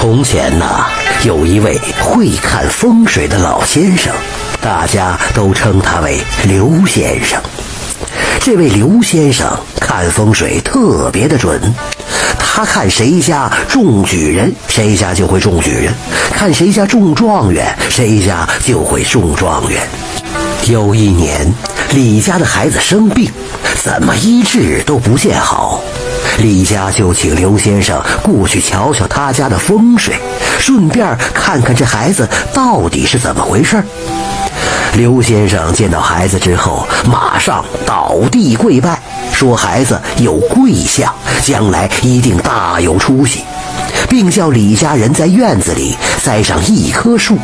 从前呐，有一位会看风水的老先生，大家都称他为刘先生。这位刘先生看风水特别的准，他看谁家中举人，谁家就会中举人；看谁家中状元，谁家就会中状元。有一年，李家的孩子生病，怎么医治都不见好。李家就请刘先生过去瞧瞧他家的风水，顺便看看这孩子到底是怎么回事。刘先生见到孩子之后，马上倒地跪拜，说孩子有贵相，将来一定大有出息，并叫李家人在院子里栽上一棵树，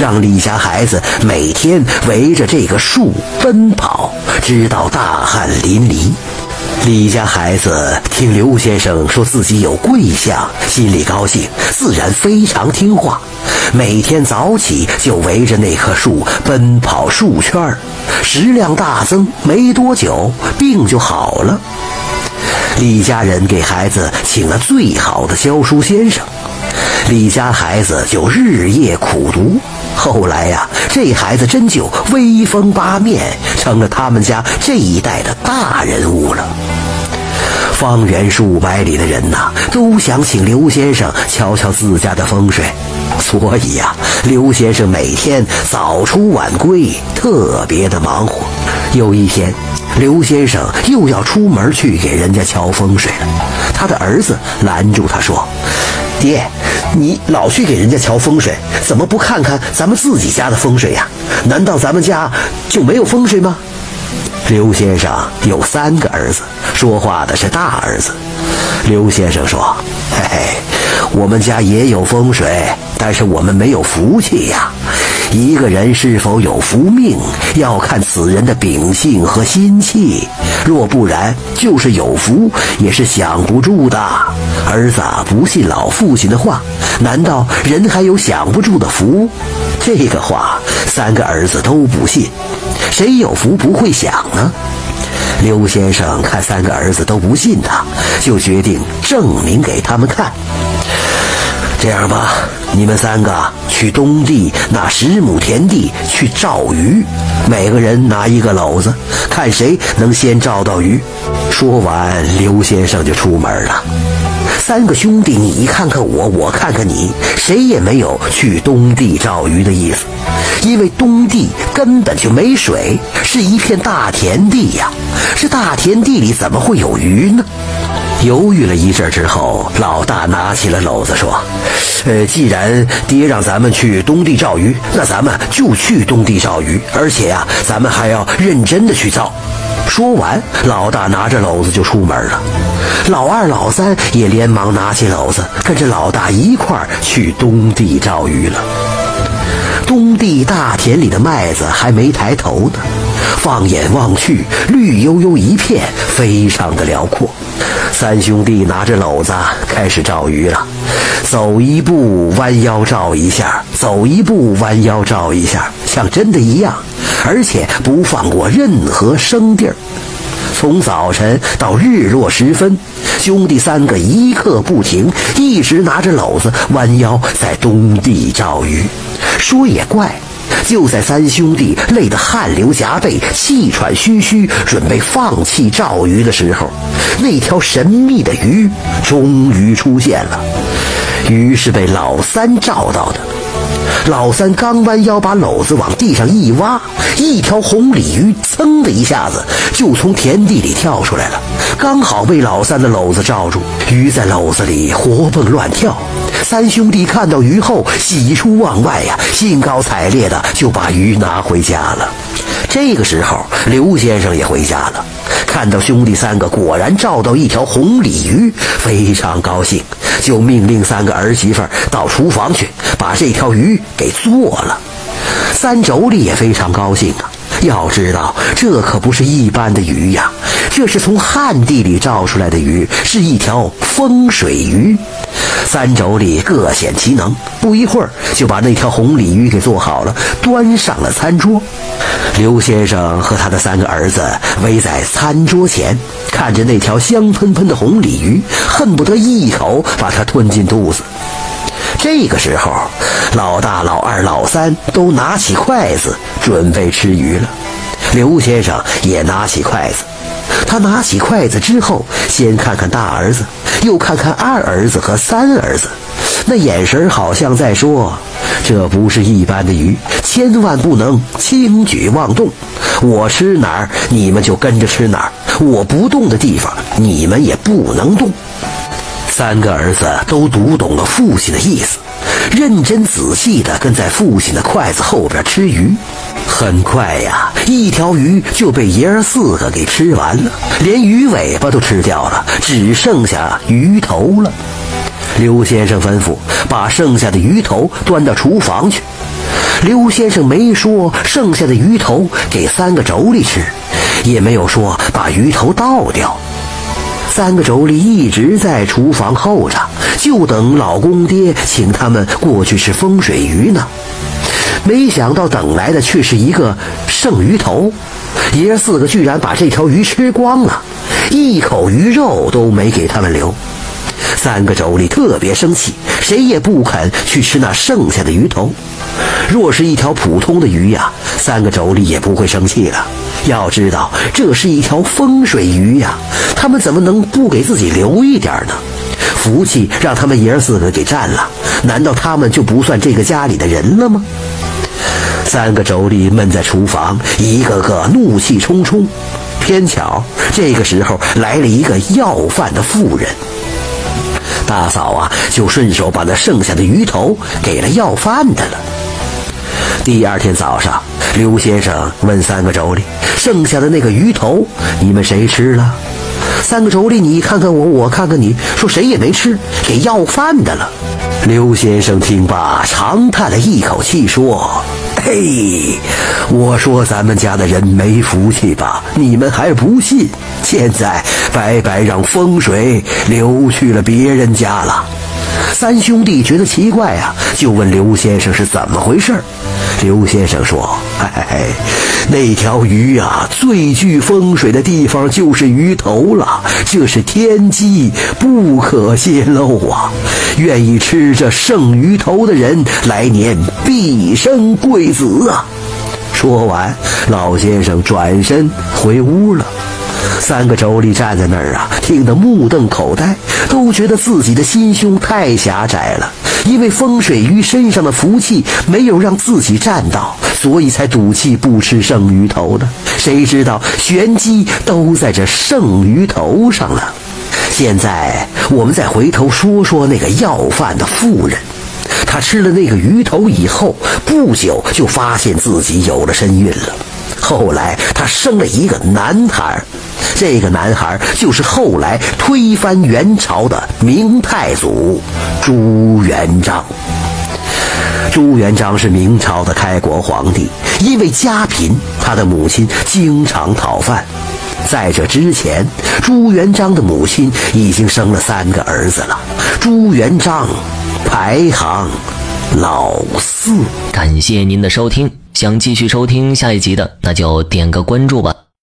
让李家孩子每天围着这个树奔跑，直到大汗淋漓。李家孩子听刘先生说自己有贵相，心里高兴，自然非常听话。每天早起就围着那棵树奔跑数圈，食量大增，没多久病就好了。李家人给孩子请了最好的教书先生，李家孩子就日夜苦读。后来呀，这孩子真就威风八面，成了他们家这一代的大人物了。方圆数百里的人呐，都想请刘先生瞧瞧自家的风水，所以呀，刘先生每天早出晚归，特别的忙活。有一天，刘先生又要出门去给人家瞧风水了，他的儿子拦住他说：“爹，你老去给人家瞧风水，怎么不看看咱们自己家的风水呀？难道咱们家就没有风水吗？”刘先生有三个儿子，说话的是大儿子。刘先生说：“嘿嘿，我们家也有风水，但是我们没有福气呀。一个人是否有福命，要看此人的秉性和心气。若不然，就是有福也是享不住的。儿子不信老父亲的话，难道人还有享不住的福？这个话，三个儿子都不信。”谁有福不会享呢？刘先生看三个儿子都不信他，就决定证明给他们看。这样吧，你们三个去东地那十亩田地去照鱼，每个人拿一个篓子，看谁能先照到鱼。说完，刘先生就出门了。三个兄弟，你看看我，我看看你，谁也没有去东地照鱼的意思，因为东地根本就没水，是一片大田地呀。这大田地里怎么会有鱼呢？犹豫了一阵之后，老大拿起了篓子说：“呃，既然爹让咱们去东地照鱼，那咱们就去东地照鱼，而且呀，咱们还要认真的去照。”说完，老大拿着篓子就出门了。老二、老三也连忙拿起篓子，跟着老大一块儿去东地照鱼了。东地大田里的麦子还没抬头呢，放眼望去，绿油油一片，非常的辽阔。三兄弟拿着篓子开始照鱼了，走一步弯腰照一下，走一步弯腰照一下，像真的一样，而且不放过任何生地儿。从早晨到日落时分，兄弟三个一刻不停，一直拿着篓子弯腰在东地照鱼。说也怪，就在三兄弟累得汗流浃背、气喘吁吁，准备放弃照鱼的时候，那条神秘的鱼终于出现了。鱼是被老三照到的。老三刚弯腰把篓子往地上一挖，一条红鲤鱼噌的一下子就从田地里跳出来了，刚好被老三的篓子罩住。鱼在篓子里活蹦乱跳，三兄弟看到鱼后喜出望外呀，兴高采烈的就把鱼拿回家了。这个时候，刘先生也回家了，看到兄弟三个果然照到一条红鲤鱼，非常高兴，就命令三个儿媳妇到厨房去把这条鱼给做了。三妯娌也非常高兴啊，要知道这可不是一般的鱼呀，这是从旱地里照出来的鱼，是一条风水鱼。三妯娌各显其能，不一会儿就把那条红鲤鱼给做好了，端上了餐桌。刘先生和他的三个儿子围在餐桌前，看着那条香喷喷的红鲤鱼，恨不得一口把它吞进肚子。这个时候，老大、老二、老三都拿起筷子准备吃鱼了。刘先生也拿起筷子。他拿起筷子之后，先看看大儿子，又看看二儿子和三儿子，那眼神好像在说：“这不是一般的鱼，千万不能轻举妄动。我吃哪儿，你们就跟着吃哪儿；我不动的地方，你们也不能动。”三个儿子都读懂了父亲的意思，认真仔细地跟在父亲的筷子后边吃鱼。很快呀，一条鱼就被爷儿四个给吃完了，连鱼尾巴都吃掉了，只剩下鱼头了。刘先生吩咐把剩下的鱼头端到厨房去。刘先生没说剩下的鱼头给三个妯娌吃，也没有说把鱼头倒掉。三个妯娌一直在厨房候着，就等老公爹请他们过去吃风水鱼呢。没想到等来的却是一个剩鱼头，爷儿四个居然把这条鱼吃光了，一口鱼肉都没给他们留。三个妯娌特别生气，谁也不肯去吃那剩下的鱼头。若是一条普通的鱼呀，三个妯娌也不会生气了。要知道，这是一条风水鱼呀，他们怎么能不给自己留一点呢？福气让他们爷儿四个给占了，难道他们就不算这个家里的人了吗？三个妯娌闷在厨房，一个个怒气冲冲。偏巧这个时候来了一个要饭的妇人，大嫂啊，就顺手把那剩下的鱼头给了要饭的了。第二天早上，刘先生问三个妯娌：“剩下的那个鱼头，你们谁吃了？”三个妯娌你看看我，我看看你，说谁也没吃，给要饭的了。刘先生听罢，长叹了一口气，说：“嘿，我说咱们家的人没福气吧？你们还不信？现在白白让风水流去了别人家了。”三兄弟觉得奇怪啊，就问刘先生是怎么回事刘先生说：“哎，那条鱼啊，最具风水的地方就是鱼头了，这是天机，不可泄露啊！愿意吃这剩鱼头的人，来年必生贵子啊！”说完，老先生转身回屋了。三个妯娌站在那儿啊，听得目瞪口呆，都觉得自己的心胸太狭窄了。因为风水鱼身上的福气没有让自己占到，所以才赌气不吃剩鱼头的。谁知道玄机都在这剩鱼头上了。现在我们再回头说说那个要饭的妇人，她吃了那个鱼头以后，不久就发现自己有了身孕了。后来他生了一个男孩。这个男孩就是后来推翻元朝的明太祖朱元璋。朱元璋是明朝的开国皇帝，因为家贫，他的母亲经常讨饭。在这之前，朱元璋的母亲已经生了三个儿子了。朱元璋排行老四。感谢您的收听，想继续收听下一集的，那就点个关注吧。